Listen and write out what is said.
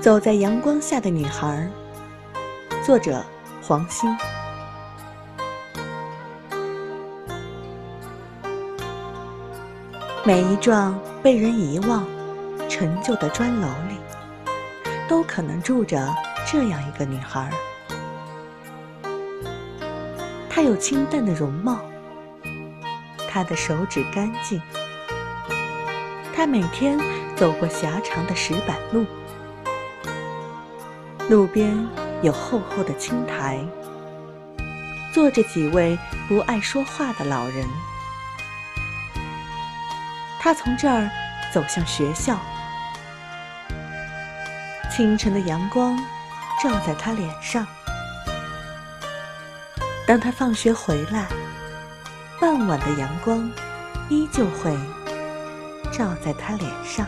走在阳光下的女孩，作者黄欣。每一幢被人遗忘、陈旧的砖楼里，都可能住着这样一个女孩。她有清淡的容貌，她的手指干净，她每天走过狭长的石板路。路边有厚厚的青苔，坐着几位不爱说话的老人。他从这儿走向学校，清晨的阳光照在他脸上。当他放学回来，傍晚的阳光依旧会照在他脸上。